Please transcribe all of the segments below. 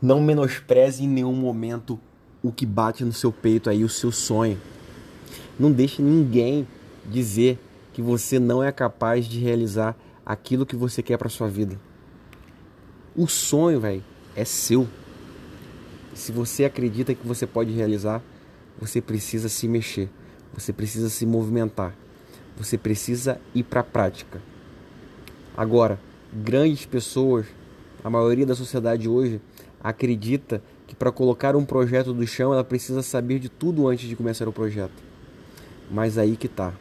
Não menospreze em nenhum momento o que bate no seu peito aí, o seu sonho. Não deixe ninguém dizer que você não é capaz de realizar aquilo que você quer para sua vida. O sonho, velho, é seu. Se você acredita que você pode realizar, você precisa se mexer, você precisa se movimentar, você precisa ir para a prática. Agora, grandes pessoas, a maioria da sociedade hoje, acredita que para colocar um projeto do chão ela precisa saber de tudo antes de começar o projeto. Mas aí que tá.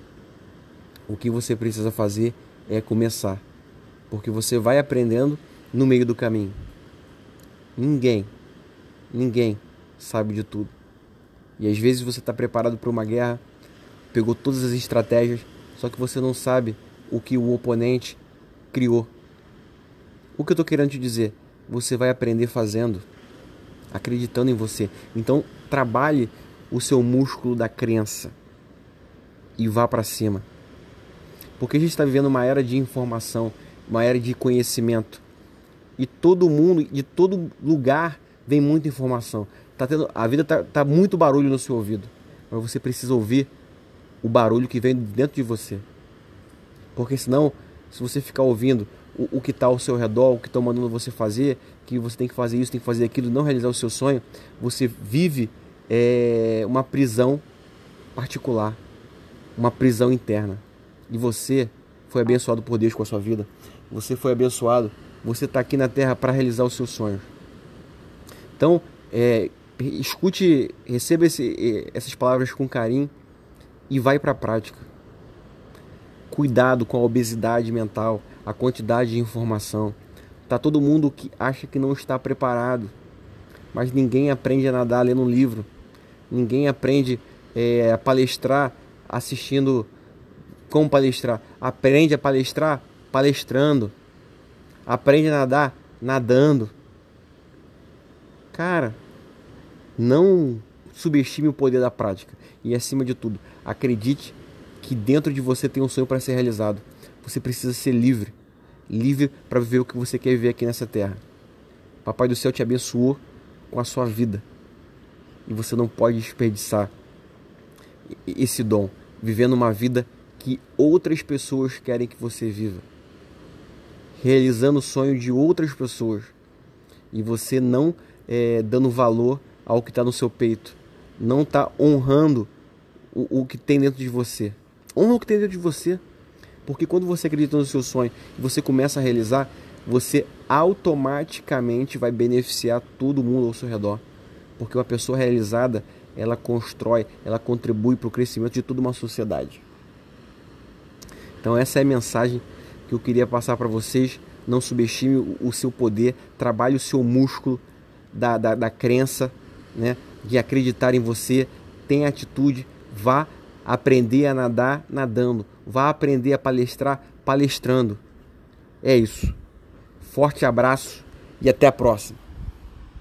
O que você precisa fazer é começar, porque você vai aprendendo no meio do caminho. Ninguém, ninguém sabe de tudo. E às vezes você está preparado para uma guerra, pegou todas as estratégias, só que você não sabe o que o oponente criou. O que eu estou querendo te dizer? Você vai aprender fazendo, acreditando em você. Então trabalhe o seu músculo da crença e vá para cima. Porque a gente está vivendo uma era de informação, uma era de conhecimento. E todo mundo, de todo lugar, vem muita informação. Tá tendo, a vida tá, tá muito barulho no seu ouvido. Mas você precisa ouvir o barulho que vem dentro de você. Porque senão, se você ficar ouvindo o, o que está ao seu redor, o que estão mandando você fazer, que você tem que fazer isso, tem que fazer aquilo, não realizar o seu sonho, você vive é, uma prisão particular, uma prisão interna. E você foi abençoado por Deus com a sua vida. Você foi abençoado. Você está aqui na terra para realizar os seus sonhos. Então, é, escute, receba esse, essas palavras com carinho e vai para a prática. Cuidado com a obesidade mental, a quantidade de informação. Tá todo mundo que acha que não está preparado, mas ninguém aprende a nadar lendo um livro. Ninguém aprende é, a palestrar assistindo como palestrar? Aprende a palestrar palestrando. Aprende a nadar nadando. Cara, não subestime o poder da prática. E acima de tudo, acredite que dentro de você tem um sonho para ser realizado. Você precisa ser livre. Livre para viver o que você quer viver aqui nessa terra. Papai do céu te abençoou com a sua vida. E você não pode desperdiçar esse dom, vivendo uma vida que outras pessoas querem que você viva, realizando o sonho de outras pessoas e você não é, dando valor ao que está no seu peito, não está honrando o, o que tem dentro de você. Honra o que tem dentro de você, porque quando você acredita no seu sonho e você começa a realizar, você automaticamente vai beneficiar todo mundo ao seu redor, porque uma pessoa realizada ela constrói, ela contribui para o crescimento de toda uma sociedade. Então essa é a mensagem que eu queria passar para vocês. Não subestime o seu poder, trabalhe o seu músculo da, da, da crença, né? de acreditar em você, tenha atitude, vá aprender a nadar nadando, vá aprender a palestrar palestrando. É isso. Forte abraço e até a próxima.